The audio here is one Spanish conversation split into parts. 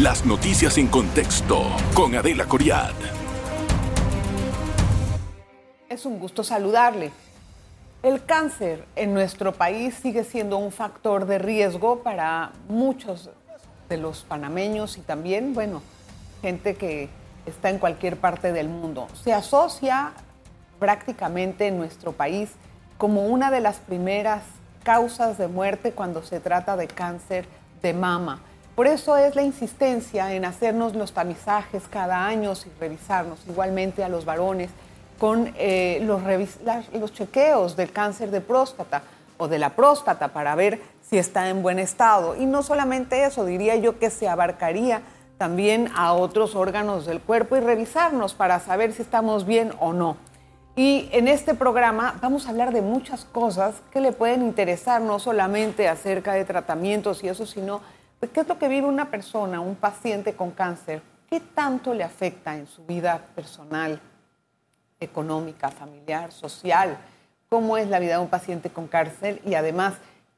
Las noticias en contexto con Adela Coriad. Es un gusto saludarle. El cáncer en nuestro país sigue siendo un factor de riesgo para muchos de los panameños y también, bueno, gente que está en cualquier parte del mundo. Se asocia prácticamente en nuestro país como una de las primeras causas de muerte cuando se trata de cáncer de mama. Por eso es la insistencia en hacernos los tamizajes cada año y revisarnos igualmente a los varones con eh, los, los chequeos del cáncer de próstata o de la próstata para ver si está en buen estado. Y no solamente eso, diría yo que se abarcaría también a otros órganos del cuerpo y revisarnos para saber si estamos bien o no. Y en este programa vamos a hablar de muchas cosas que le pueden interesar, no solamente acerca de tratamientos y eso, sino qué es lo que vive una persona, un paciente con cáncer, qué tanto le afecta en su vida personal, económica, familiar, social, cómo es la vida de un paciente con cáncer y además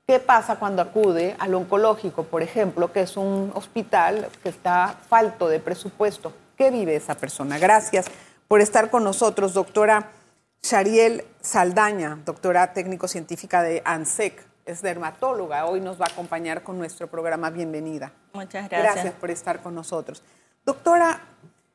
qué pasa cuando acude al oncológico, por ejemplo, que es un hospital que está falto de presupuesto. ¿Qué vive esa persona? Gracias por estar con nosotros, doctora Shariel Saldaña, doctora técnico-científica de ANSEC, es dermatóloga. Hoy nos va a acompañar con nuestro programa Bienvenida. Muchas gracias. Gracias por estar con nosotros. Doctora,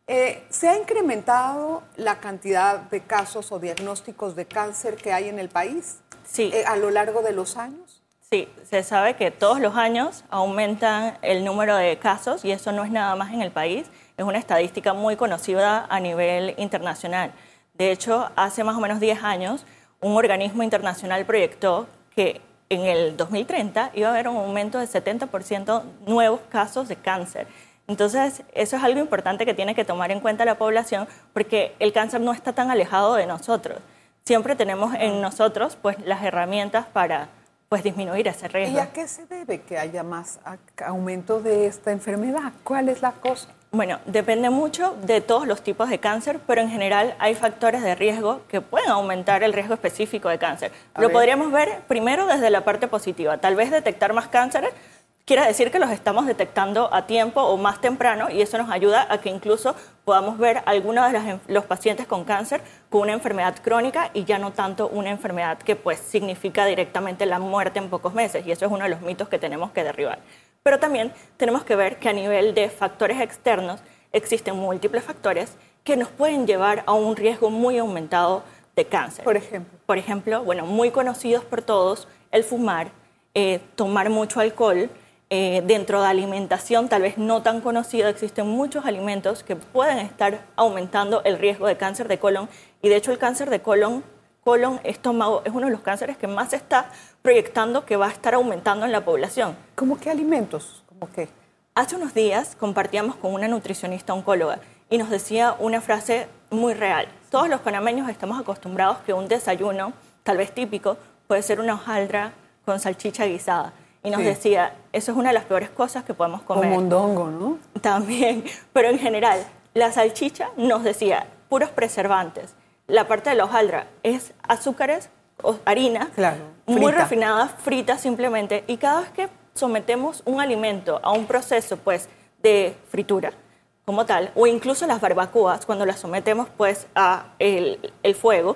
eh, ¿se ha incrementado la cantidad de casos o diagnósticos de cáncer que hay en el país sí. Eh, a lo largo de los años? Sí, se sabe que todos los años aumentan el número de casos y eso no es nada más en el país, es una estadística muy conocida a nivel internacional. De hecho, hace más o menos 10 años, un organismo internacional proyectó que en el 2030 iba a haber un aumento de 70% nuevos casos de cáncer. Entonces, eso es algo importante que tiene que tomar en cuenta la población porque el cáncer no está tan alejado de nosotros. Siempre tenemos en nosotros pues, las herramientas para pues, disminuir ese riesgo. ¿Y a qué se debe que haya más aumento de esta enfermedad? ¿Cuál es la cosa? Bueno, depende mucho de todos los tipos de cáncer, pero en general hay factores de riesgo que pueden aumentar el riesgo específico de cáncer. Lo podríamos ver primero desde la parte positiva. Tal vez detectar más cánceres quiere decir que los estamos detectando a tiempo o más temprano y eso nos ayuda a que incluso podamos ver algunos de los pacientes con cáncer con una enfermedad crónica y ya no tanto una enfermedad que pues significa directamente la muerte en pocos meses y eso es uno de los mitos que tenemos que derribar. Pero también tenemos que ver que a nivel de factores externos existen múltiples factores que nos pueden llevar a un riesgo muy aumentado de cáncer. Por ejemplo. Por ejemplo, bueno, muy conocidos por todos, el fumar, eh, tomar mucho alcohol, eh, dentro de alimentación, tal vez no tan conocido, existen muchos alimentos que pueden estar aumentando el riesgo de cáncer de colon. Y de hecho el cáncer de colon, colon, estómago, es uno de los cánceres que más se está proyectando que va a estar aumentando en la población. ¿Cómo qué alimentos? ¿Cómo qué? Hace unos días compartíamos con una nutricionista oncóloga y nos decía una frase muy real. Todos los panameños estamos acostumbrados que un desayuno, tal vez típico, puede ser una hojaldra con salchicha guisada. Y nos decía, eso es una de las peores cosas que podemos comer. Un mondongo, ¿no? También, pero en general, la salchicha nos decía, puros preservantes. La parte de la hojaldra es azúcares harina muy refinada, frita simplemente, y cada vez que sometemos un alimento a un proceso pues de fritura como tal, o incluso las barbacoas, cuando las sometemos pues a el, fuego,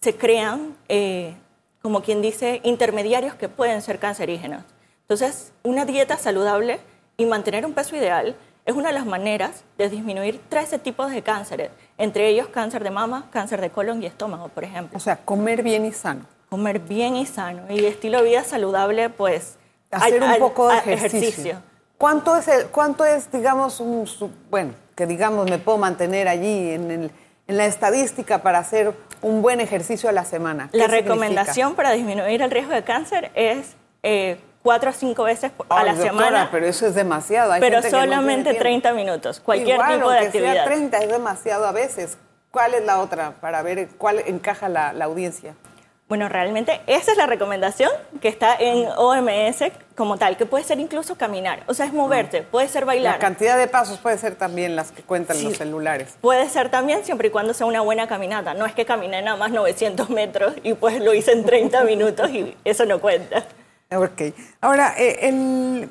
se crean, eh, como quien dice, intermediarios que pueden ser cancerígenos. Entonces, una dieta saludable y mantener un peso ideal es una de las maneras de disminuir 13 tipos de cánceres, entre ellos cáncer de mama, cáncer de colon y estómago, por ejemplo. O sea, comer bien y sano. Comer bien y sano. Y estilo de vida saludable, pues... Hacer un poco de ejercicio. ¿Cuánto es, cuánto es, digamos, un, bueno, que digamos me puedo mantener allí en, la estadística para hacer un buen ejercicio a la semana? La recomendación para disminuir el riesgo de cáncer es... Eh, cuatro o cinco veces a la semana. Pero eso es demasiado. pero solamente 30 minutos, cualquier tipo de actividad. Sea 30 es demasiado a veces. ¿Cuál es la otra para ver cuál encaja la, audiencia? Bueno, realmente esa es la recomendación que está en OMS como tal, que puede ser incluso caminar, o sea, es moverte, puede ser bailar. La cantidad de pasos puede ser también las que cuentan los celulares. Puede ser también siempre y cuando sea una buena caminata. No es que caminé nada más 900 metros y pues lo hice en 30 minutos y eso no cuenta. Ok. Ahora, eh,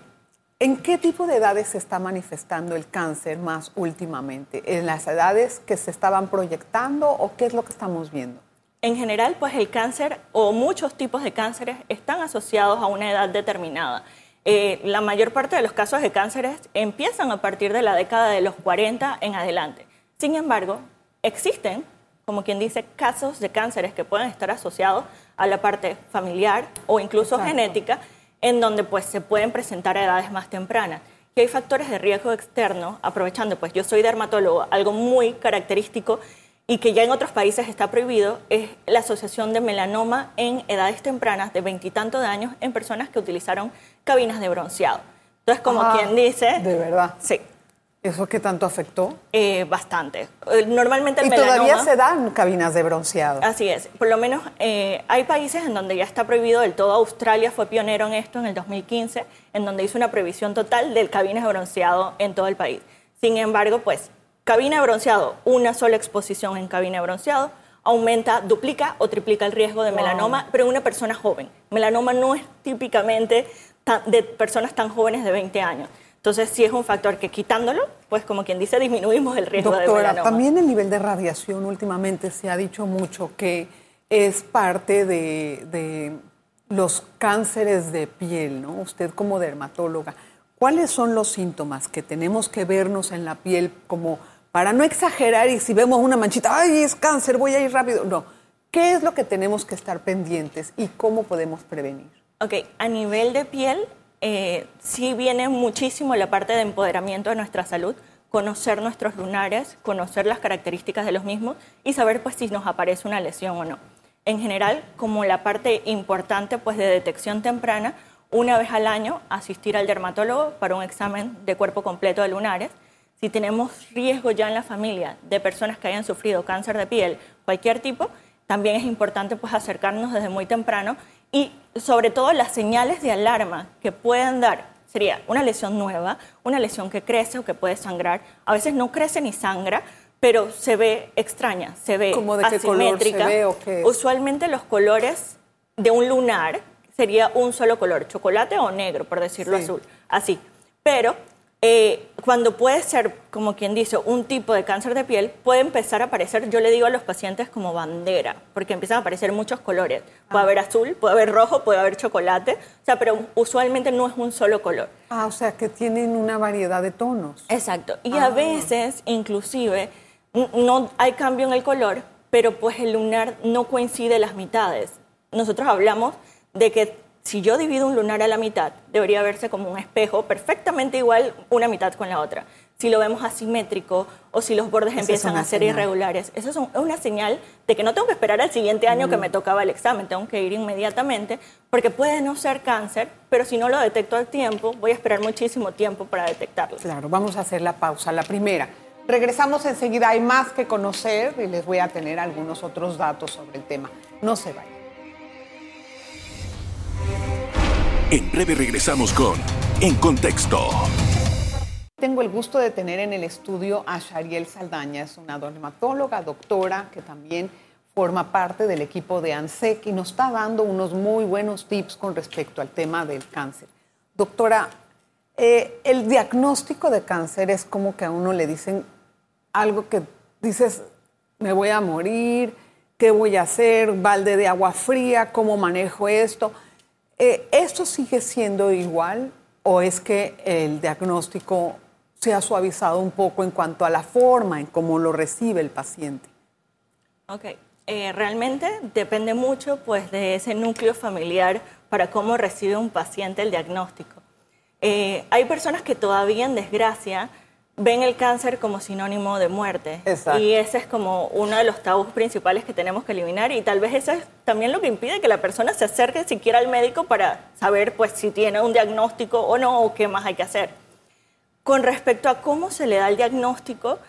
¿En qué tipo de edades se está manifestando el cáncer más últimamente? ¿En las edades que se estaban proyectando o qué es lo que estamos viendo? En general, pues el cáncer o muchos tipos de cánceres están asociados a una edad determinada. Eh, la mayor parte de los casos de cánceres empiezan a partir de la década de los 40 en adelante. Sin embargo, existen, como quien dice, casos de cánceres que pueden estar asociados a la parte familiar o incluso genética en donde pues se pueden presentar a edades más tempranas. Y hay factores de riesgo externo, aprovechando, pues yo soy dermatólogo, algo muy característico y que ya en otros países está prohibido, es la asociación de melanoma en edades tempranas de veintitantos de años en personas que utilizaron cabinas de bronceado. Entonces, como ah, quien dice... De verdad. Sí. ¿Eso qué tanto afectó? Eh, bastante. Eh, normalmente el ¿Y todavía se dan cabinas de bronceado? Así es. Por lo menos eh, hay países en donde ya está prohibido del todo. Australia fue pionero en esto en el 2015, en donde hizo una prohibición total del cabinas de bronceado en todo el país. Sin embargo, pues, cabina de bronceado, una sola exposición en cabina de bronceado, aumenta, duplica o triplica el riesgo de melanoma, pero en una persona joven. Melanoma no es típicamente de personas tan jóvenes de 20 años. Entonces, sí es un factor que quitándolo, pues como quien dice, disminuimos el riesgo de melanoma. También el nivel de radiación últimamente se ha dicho mucho que es parte de, los cánceres de piel, ¿no? Usted como dermatóloga, ¿cuáles son los síntomas que tenemos que vernos en la piel como para no exagerar y si vemos una manchita, ay, es cáncer, voy a ir rápido? No. ¿Qué es lo que tenemos que estar pendientes y cómo podemos prevenir? Ok, a nivel de piel, eh, sí viene muchísimo la parte de empoderamiento de nuestra salud, conocer nuestros lunares, conocer las características de los mismos y saber pues si nos aparece una lesión o no. En general, como la parte importante pues de detección temprana, una vez al año asistir al dermatólogo para un examen de cuerpo completo de lunares. Si tenemos riesgo ya en la familia de personas que hayan sufrido cáncer de piel, cualquier tipo, también es importante pues acercarnos desde muy temprano y sobre todo las señales de alarma que pueden dar sería una lesión nueva, una lesión que crece o que puede sangrar. A veces no crece ni sangra, pero se ve extraña, se ve ¿Cómo de asimétrica. Qué color se ve, Usualmente los colores de un lunar sería un solo color, chocolate o negro, por decirlo azul, así. Pero eh, cuando puede ser, como quien dice, un tipo de cáncer de piel, puede empezar a aparecer, yo le digo a los pacientes como bandera, porque empiezan a aparecer muchos colores. Puede ah. haber azul, puede haber rojo, puede haber chocolate, o sea, pero usualmente no es un solo color. Ah, o sea, que tienen una variedad de tonos. Exacto. Y a ah. veces, inclusive, no hay cambio en el color, pero pues el lunar no coincide las mitades. Nosotros hablamos de que si yo divido un lunar a la mitad, debería verse como un espejo perfectamente igual una mitad con la otra. Si lo vemos asimétrico o si los bordes empiezan a ser irregulares, eso es una señal de que no tengo que esperar al siguiente año que me tocaba el examen, tengo que ir inmediatamente, porque puede no ser cáncer, pero si no lo detecto al tiempo, voy a esperar muchísimo tiempo para detectarlo. Claro, vamos a hacer la pausa. La primera, regresamos enseguida, hay más que conocer y les voy a tener algunos otros datos sobre el tema. No se vayan. En breve regresamos con En Contexto. Tengo el gusto de tener en el estudio a Shariel Saldaña, es una dermatóloga, doctora, que también forma parte del equipo de ANSEC y nos está dando unos muy buenos tips con respecto al tema del cáncer. Doctora, eh, el diagnóstico de cáncer es como que a uno le dicen algo que dices, me voy a morir, ¿qué voy a hacer? Balde de agua fría, ¿cómo manejo esto? Eh, ¿Esto sigue siendo igual o es que el diagnóstico se ha suavizado un poco en cuanto a la forma en cómo lo recibe el paciente? Ok, eh, realmente depende mucho pues, de ese núcleo familiar para cómo recibe un paciente el diagnóstico. Eh, hay personas que todavía en desgracia ven el cáncer como sinónimo de muerte. Y ese es como uno de los tabús principales que tenemos que eliminar y tal vez eso es también lo que impide que la persona se acerque siquiera al médico para saber pues si tiene un diagnóstico o no o qué más hay que hacer. Con respecto a cómo se le da el diagnóstico,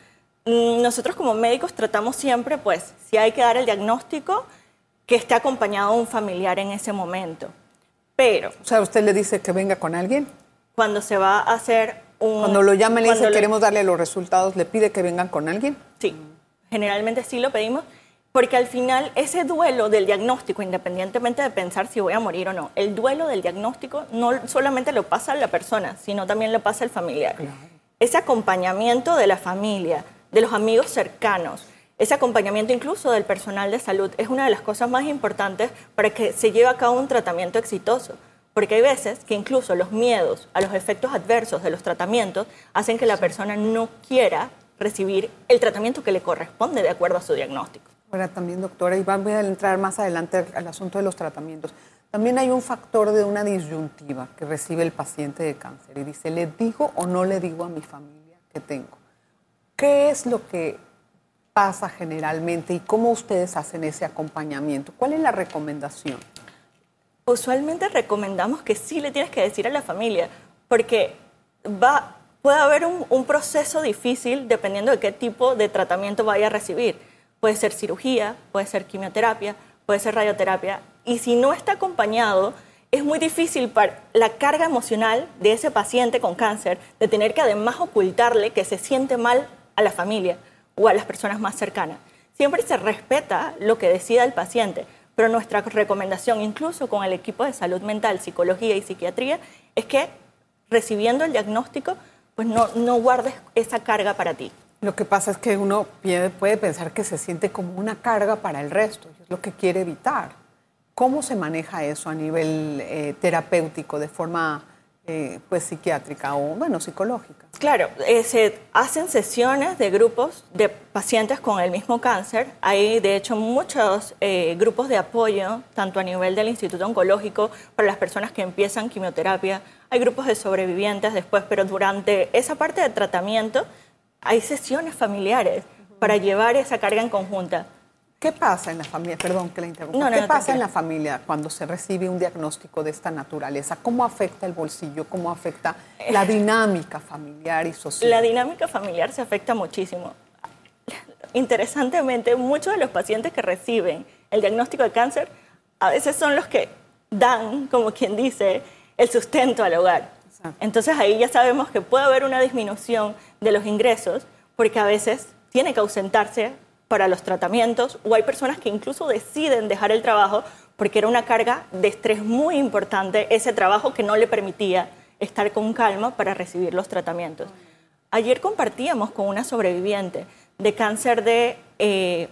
mm, nosotros como médicos tratamos siempre pues si hay que dar el diagnóstico que esté acompañado de un familiar en ese momento. Pero... O sea, usted le dice que venga con alguien. Cuando se va a hacer cuando lo llaman y le dice queremos darle los resultados, ¿le pide que vengan con alguien? Sí, generalmente sí lo pedimos. Porque al final ese duelo del diagnóstico, independientemente de pensar si voy a morir o no, el duelo del diagnóstico no solamente lo pasa a la persona, sino también lo pasa al familiar. Ese acompañamiento de la familia, de los amigos cercanos, ese acompañamiento incluso del personal de salud es una de las cosas más importantes para que se lleve a cabo un tratamiento exitoso. Porque hay veces que incluso los miedos a los efectos adversos de los tratamientos hacen que la persona no quiera recibir el tratamiento que le corresponde de acuerdo a su diagnóstico. Ahora también, doctora, y vamos a entrar más adelante al asunto de los tratamientos. También hay un factor de una disyuntiva que recibe el paciente de cáncer y dice, ¿le digo o no le digo a mi familia que tengo? ¿Qué es lo que pasa generalmente y cómo ustedes hacen ese acompañamiento? ¿Cuál es la recomendación? Usualmente recomendamos que sí le tienes que decir a la familia, porque va, puede haber un, un proceso difícil dependiendo de qué tipo de tratamiento vaya a recibir Puede ser cirugía, puede ser quimioterapia, puede ser radioterapia. Y si no está acompañado, es muy difícil para la carga emocional de ese paciente con cáncer de tener que además ocultarle que se siente mal a la familia o a las personas más cercanas. Siempre se respeta lo que decida el paciente, pero nuestra recomendación, incluso con el equipo de salud mental, psicología y psiquiatría, es que recibiendo el diagnóstico, pues no, no guardes esa carga para ti. Lo que pasa es que uno puede pensar que se siente como una carga para el resto, es lo que quiere evitar. ¿Cómo se maneja eso a nivel eh, terapéutico, de forma eh, pues psiquiátrica o bueno psicológica? Claro, eh, se hacen sesiones de grupos de pacientes con el mismo cáncer. Hay de hecho muchos grupos de apoyo, tanto a nivel del Instituto Oncológico para las personas que empiezan quimioterapia. Hay grupos de sobrevivientes después, pero durante esa parte de tratamiento hay sesiones familiares para llevar esa carga en conjunta. ¿Qué pasa en la familia? Perdón que la interrumpa. ¿Qué pasa en la familia cuando se recibe un diagnóstico de esta naturaleza? ¿Cómo afecta el bolsillo? ¿Cómo afecta la dinámica familiar y social? La dinámica familiar se afecta muchísimo. Interesantemente, muchos de los pacientes que reciben el diagnóstico de cáncer a veces son los que dan, como quien dice, el sustento al hogar. Entonces ahí ya sabemos que puede haber una disminución de los ingresos porque a veces tiene que ausentarse para los tratamientos o hay personas que incluso deciden dejar el trabajo porque era una carga de estrés muy importante ese trabajo que no le permitía estar con calma para recibir los tratamientos. Ayer compartíamos con una sobreviviente de cáncer de eh,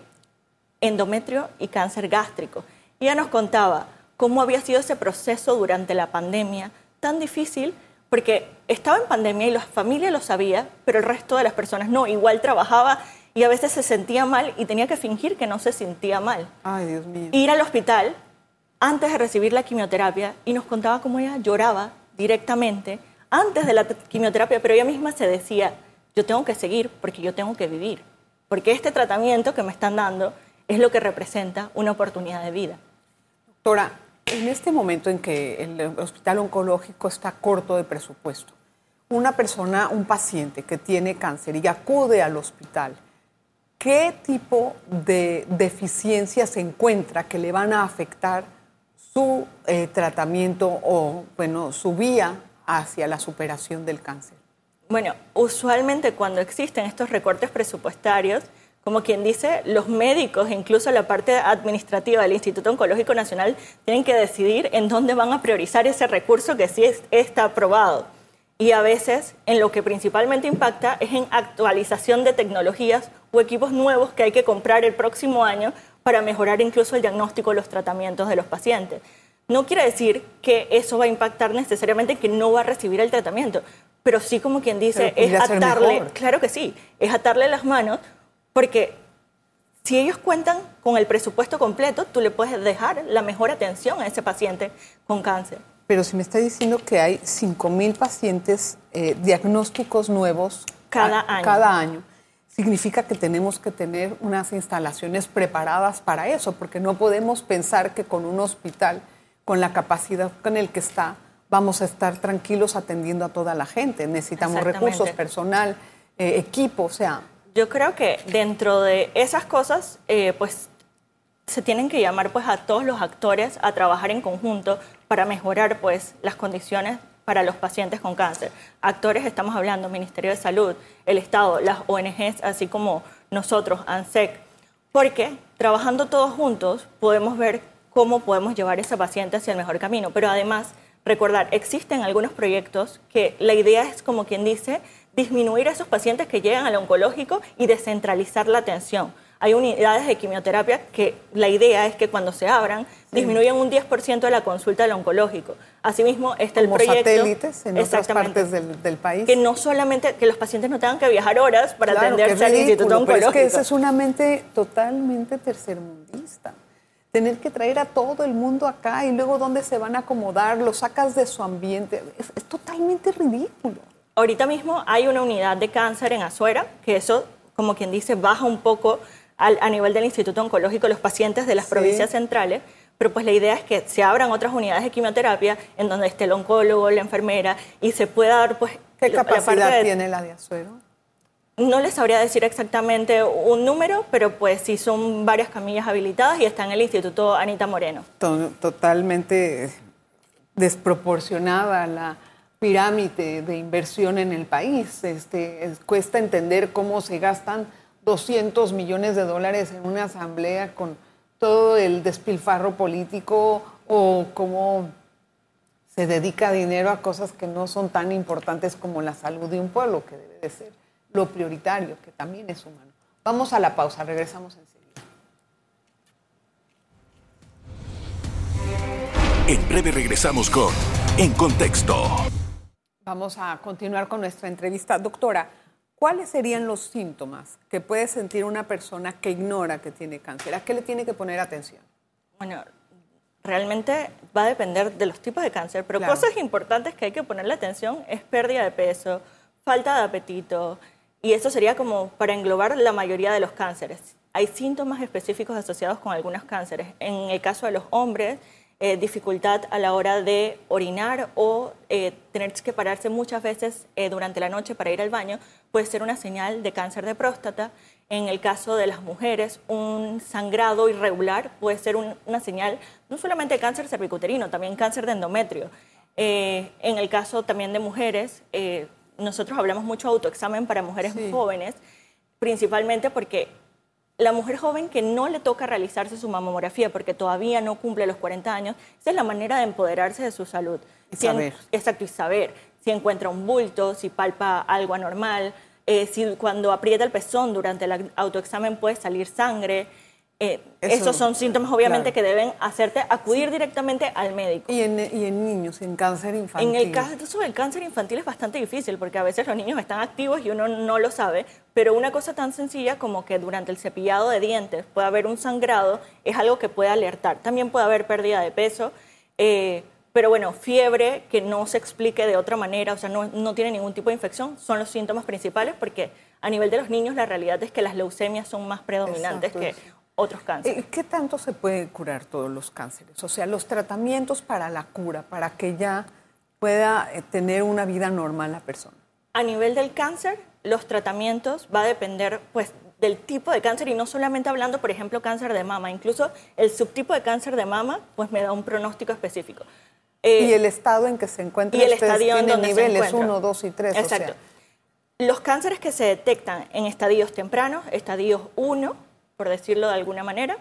endometrio y cáncer gástrico. Ella nos contaba cómo había sido ese proceso durante la pandemia tan difícil porque estaba en pandemia y la familia lo sabía, pero el resto de las personas no. Igual trabajaba y a veces se sentía mal y tenía que fingir que no se sentía mal. Ay, Dios mío. Ir al hospital antes de recibir la quimioterapia y nos contaba cómo ella lloraba directamente antes de la quimioterapia, pero ella misma se decía, yo tengo que seguir porque yo tengo que vivir, porque este tratamiento que me están dando es lo que representa una oportunidad de vida. Doctora, en este momento en que el hospital oncológico está corto de presupuesto, una persona, un paciente que tiene cáncer y acude al hospital, ¿qué tipo de deficiencias se encuentra que le van a afectar su eh, tratamiento o, bueno, su vía hacia la superación del cáncer? Bueno, usualmente cuando existen estos recortes presupuestarios, como quien dice, los médicos, incluso la parte administrativa del Instituto Oncológico Nacional, tienen que decidir en dónde van a priorizar ese recurso que sí está aprobado. Y a veces en lo que principalmente impacta es en actualización de tecnologías o equipos nuevos que hay que comprar el próximo año para mejorar incluso el diagnóstico y los tratamientos de los pacientes. No quiere decir que eso va a impactar necesariamente que no va a recibir el tratamiento, pero sí como quien dice, es atarle, claro que sí, es atarle las manos porque si ellos cuentan con el presupuesto completo, tú le puedes dejar la mejor atención a ese paciente con cáncer. Pero si me está diciendo que hay 5.000 pacientes eh, diagnósticos nuevos cada año. cada año, significa que tenemos que tener unas instalaciones preparadas para eso, porque no podemos pensar que con un hospital, con la capacidad con el que está, vamos a estar tranquilos atendiendo a toda la gente. Necesitamos recursos, personal, eh, equipo, o sea, yo creo que dentro de esas cosas, eh, pues se tienen que llamar pues a todos los actores a trabajar en conjunto para mejorar pues las condiciones para los pacientes con cáncer. Actores estamos hablando Ministerio de Salud, el Estado, las ONGs, así como nosotros, ANSEC, Porque trabajando todos juntos podemos ver cómo podemos llevar a esa paciente hacia el mejor camino. Pero además, recordar, existen algunos proyectos que la idea es, como quien dice, disminuir a esos pacientes que llegan al oncológico y descentralizar la atención. Hay unidades de quimioterapia que la idea es que cuando se abran disminuyan un 10% de la consulta del oncológico. Asimismo, está el proyecto... satélites en otras partes del, país. Que no solamente, que los pacientes no tengan que viajar horas para atenderse al Instituto Oncológico. Es que esa es una mente totalmente tercermundista tener que traer a todo el mundo acá y luego dónde se van a acomodar, lo sacas de su ambiente. Es, es, totalmente ridículo. Ahorita mismo hay una unidad de cáncer en Azuera, que eso, como quien dice, baja un poco a nivel del Instituto Oncológico los pacientes de las provincias centrales, pero pues la idea es que se abran otras unidades de quimioterapia en donde esté el oncólogo, la enfermera y se pueda dar pues... ¿Qué capacidad tiene la de Azuero? No les sabría decir exactamente un número, pero pues sí son varias camillas habilitadas y está en el Instituto Anita Moreno. Totalmente desproporcionada la pirámide de inversión en el país. Este, cuesta entender cómo se gastan 200 millones de dólares en una asamblea con todo el despilfarro político o cómo se dedica dinero a cosas que no son tan importantes como la salud de un pueblo, que debe de ser lo prioritario, que también es humano. Vamos a la pausa, regresamos enseguida. En breve regresamos con En Contexto. Vamos a continuar con nuestra entrevista. Doctora, ¿Cuáles serían los síntomas que puede sentir una persona que ignora que tiene cáncer? ¿A qué le tiene que poner atención? Bueno, realmente va a depender de los tipos de cáncer, pero cosas importantes que hay que ponerle atención es pérdida de peso, falta de apetito, y eso sería como para englobar la mayoría de los cánceres. Hay síntomas específicos asociados con algunos cánceres. En el caso de los hombres, eh, dificultad a la hora de orinar o eh, tener que pararse muchas veces eh, durante la noche para ir al baño, puede ser una señal de cáncer de próstata. En el caso de las mujeres, un sangrado irregular puede ser una señal no solamente de cáncer cervicuterino, también cáncer de endometrio. en el caso también de mujeres, nosotros hablamos mucho de autoexamen para mujeres jóvenes, principalmente porque la mujer joven que no le toca realizarse su mamografía porque todavía no cumple los 40 años, esa es la manera de empoderarse de su salud. Y saber. exacto, y saber si encuentra un bulto, si palpa algo anormal, eh, si cuando aprieta el pezón durante el autoexamen puede salir sangre. Eh, esos son síntomas obviamente que deben hacerte acudir directamente al médico. ¿Y en, ¿Y en, niños, en cáncer infantil? En el caso del cáncer infantil es bastante difícil porque a veces los niños están activos y uno no lo sabe, pero una cosa tan sencilla como que durante el cepillado de dientes puede haber un sangrado es algo que puede alertar. También puede haber pérdida de peso, eh, pero bueno, fiebre que no se explique de otra manera, o sea, no, no tiene ningún tipo de infección, son los síntomas principales porque a nivel de los niños la realidad es que las leucemias son más predominantes que otros cánceres. ¿Qué tanto se puede curar todos los cánceres? O sea, los tratamientos para la cura, para que ya pueda eh, tener una vida normal la persona. A nivel del cáncer, los tratamientos va a depender pues del tipo de cáncer y no solamente hablando, por ejemplo, cáncer de mama, incluso el subtipo de cáncer de mama pues me da un pronóstico específico. Eh, y el estado en que se encuentra y el estadio en niveles 1, 2 y 3. Exacto. Los cánceres que se detectan en estadios tempranos, estadios 1, por decirlo de alguna manera,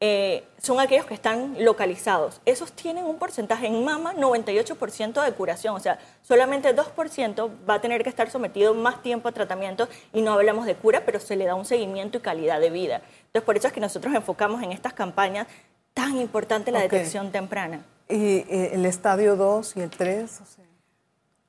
eh, son aquellos que están localizados. Esos tienen un porcentaje en mama 98% de curación, o sea, solamente 2% va a tener que estar sometido más tiempo a tratamiento y no hablamos de cura, pero se le da un seguimiento y calidad de vida. Entonces, por eso es que nosotros enfocamos en estas campañas tan importante la detección temprana. ¿Y eh, el estadio 2 y el 3?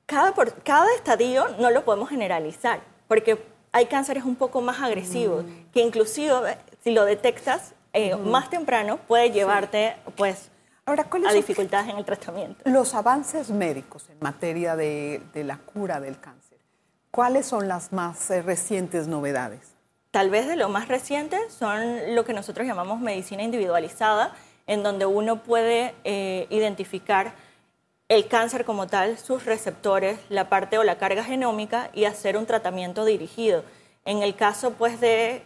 cada, por, cada estadio no lo podemos generalizar, porque hay cánceres un poco más agresivos, mm. que inclusive si lo detectas eh, más temprano puede llevarte pues Ahora, a dificultades en el tratamiento. Los avances médicos en materia de, la cura del cáncer, ¿cuáles son las más eh, recientes novedades? Tal vez de lo más reciente son lo que nosotros llamamos medicina individualizada, en donde uno puede eh, identificar el cáncer como tal, sus receptores, la parte o la carga genómica y hacer un tratamiento dirigido. En el caso pues de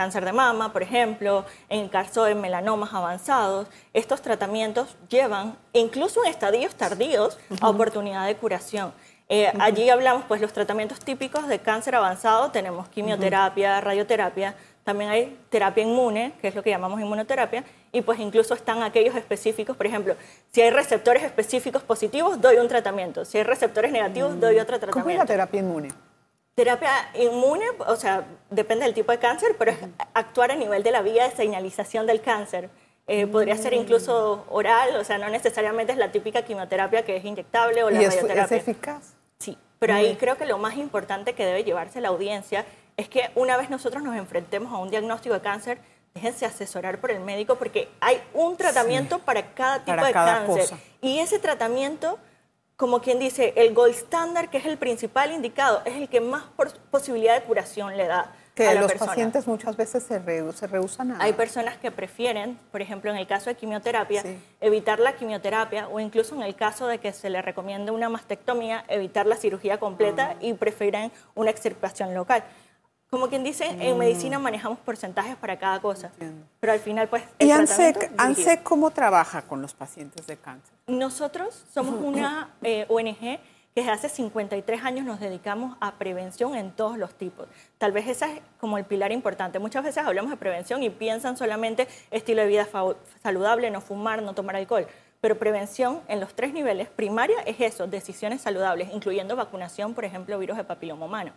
cáncer de mama, por ejemplo, en el caso de melanomas avanzados, estos tratamientos llevan, incluso en estadios tardíos, a oportunidad de curación. Eh, allí hablamos, pues, los tratamientos típicos de cáncer avanzado, tenemos quimioterapia, radioterapia, también hay terapia inmune, que es lo que llamamos inmunoterapia, y pues incluso están aquellos específicos, por ejemplo, si hay receptores específicos positivos, doy un tratamiento, si hay receptores negativos, doy otro tratamiento. ¿Cómo es la terapia inmune? Terapia inmune, o sea, depende del tipo de cáncer, pero es actuar a nivel de la vía de señalización del cáncer. Eh, podría ser incluso oral, o sea, no necesariamente es la típica quimioterapia que es inyectable o la ¿Y radioterapia. ¿Es eficaz? Sí, pero ahí creo que lo más importante que debe llevarse la audiencia es que una vez nosotros nos enfrentemos a un diagnóstico de cáncer, déjense asesorar por el médico porque hay un tratamiento para cada tipo de cáncer. Y ese tratamiento, como quien dice, el gold standard, que es el principal indicado, es el que más posibilidad de curación le da. Que a la los pacientes muchas veces se, se rehusan a... Hay personas que prefieren, por ejemplo, en el caso de quimioterapia, evitar la quimioterapia o incluso en el caso de que se le recomiende una mastectomía, evitar la cirugía completa ah. y prefieren una extirpación local. Como quien dice, en medicina mm. manejamos porcentajes para cada cosa, pero al final pues... ¿Y ANSEC, cómo trabaja con los pacientes de cáncer? Nosotros somos una eh, ONG que desde hace 53 años nos dedicamos a prevención en todos los tipos. Tal vez ese es como el pilar importante. Muchas veces hablamos de prevención y piensan solamente estilo de vida saludable, no fumar, no tomar alcohol. Pero prevención en los tres niveles, primaria es eso, decisiones saludables, incluyendo vacunación, por ejemplo, virus de papiloma humano.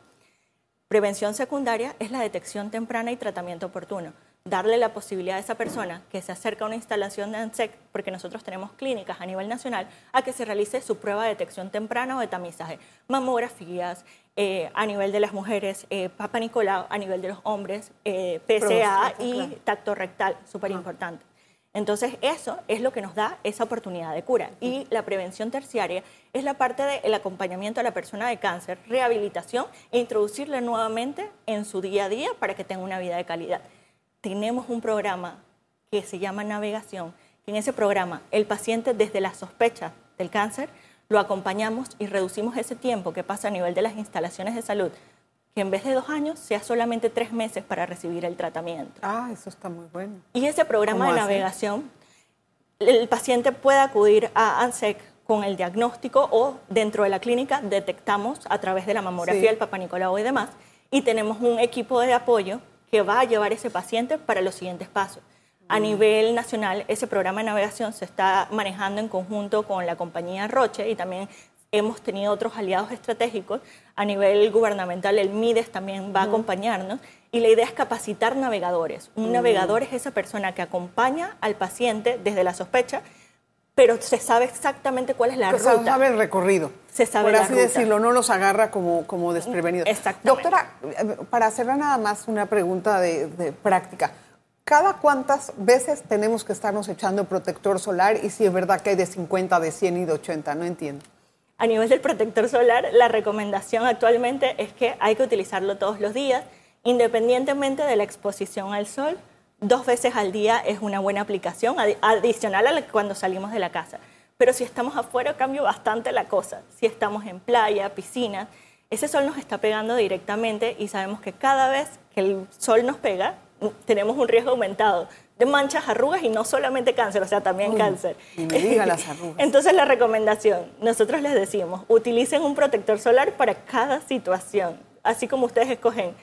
Prevención secundaria es la detección temprana y tratamiento oportuno. Darle la posibilidad a esa persona que se acerca a una instalación de ANSEC, porque nosotros tenemos clínicas a nivel nacional, a que se realice su prueba de detección temprana o de tamizaje. Mamografías, eh, a nivel de las mujeres, eh, Papa Nicolau, a nivel de los hombres, eh, PCA y tacto rectal, súper importante. Entonces, eso es lo que nos da esa oportunidad de cura. Y la prevención terciaria es la parte del acompañamiento a la persona de cáncer, rehabilitación e introducirle nuevamente en su día a día para que tenga una vida de calidad. Tenemos un programa que se llama Navegación, que en ese programa el paciente desde la sospecha del cáncer lo acompañamos y reducimos ese tiempo que pasa a nivel de las instalaciones de salud que en vez de dos años sea solamente tres meses para recibir el tratamiento. Ah, eso está muy bueno. Y ese programa de navegación, el paciente puede acudir a ANSEC con el diagnóstico o dentro de la clínica detectamos a través de la mamografía, el Papa Nicolau y demás, y tenemos un equipo de apoyo que va a llevar ese paciente para los siguientes pasos. A mm. nivel nacional, ese programa de navegación se está manejando en conjunto con la compañía Roche y también hemos tenido otros aliados estratégicos. A nivel gubernamental, el MIDES también va a acompañarnos. Y la idea es capacitar navegadores. Un navegador es esa persona que acompaña al paciente desde la sospecha, pero se sabe exactamente cuál es la ruta. Se sabe el recorrido. Se sabe Por así decirlo, no los agarra como, como desprevenidos. Exactamente. Doctora, para hacerle nada más una pregunta de, de práctica. ¿Cada cuántas veces tenemos que estarnos echando protector solar y si es verdad que hay de 50, de 100 y de 80? No entiendo. A nivel del protector solar, la recomendación actualmente es que hay que utilizarlo todos los días, independientemente de la exposición al sol. Dos veces al día es una buena aplicación, adicional a cuando salimos de la casa. Pero si estamos afuera, cambia bastante la cosa. Si estamos en playa, piscina, ese sol nos está pegando directamente y sabemos que cada vez que el sol nos pega, tenemos un riesgo aumentado de manchas, arrugas y no solamente cáncer, o sea, también cáncer. Y me diga las arrugas. Entonces la recomendación, nosotros les decimos, utilicen un protector solar para cada situación. Así como ustedes escogen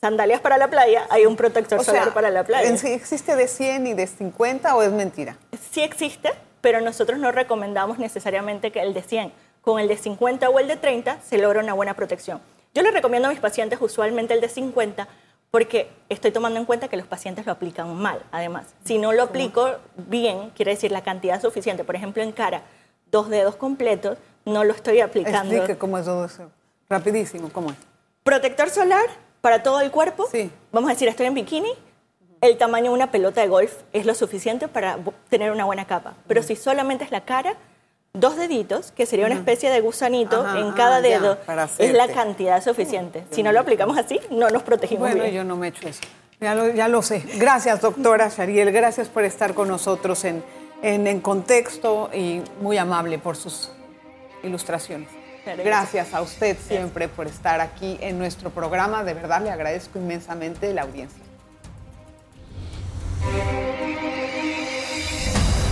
sandalias para la playa, hay un protector solar para la playa. ¿Existe de 100 y de 50 o es mentira? Sí existe, pero nosotros no recomendamos necesariamente que el de 100. Con el de 50 o el de 30 se logra una buena protección. Yo les recomiendo a mis pacientes usualmente el de 50 porque estoy tomando en cuenta que los pacientes lo aplican mal, además. Si no lo aplico bien, quiere decir la cantidad suficiente. Por ejemplo, en cara, dos dedos completos, no lo estoy aplicando. Explique cómo es todo eso. Rapidísimo, ¿cómo es? Protector solar para todo el cuerpo. Sí. Vamos a decir, estoy en bikini. El tamaño de una pelota de golf es lo suficiente para tener una buena capa. Pero si solamente es la cara, dos deditos, que sería una especie de gusanito en cada dedo, es la cantidad suficiente. Si no lo aplicamos así, no nos protegimos bueno, yo no me echo eso. Ya lo, ya lo sé. Gracias, doctora Shariel. Gracias por estar con nosotros en, en, contexto y muy amable por sus ilustraciones. Gracias a usted siempre por estar aquí en nuestro programa. De verdad le agradezco inmensamente la audiencia.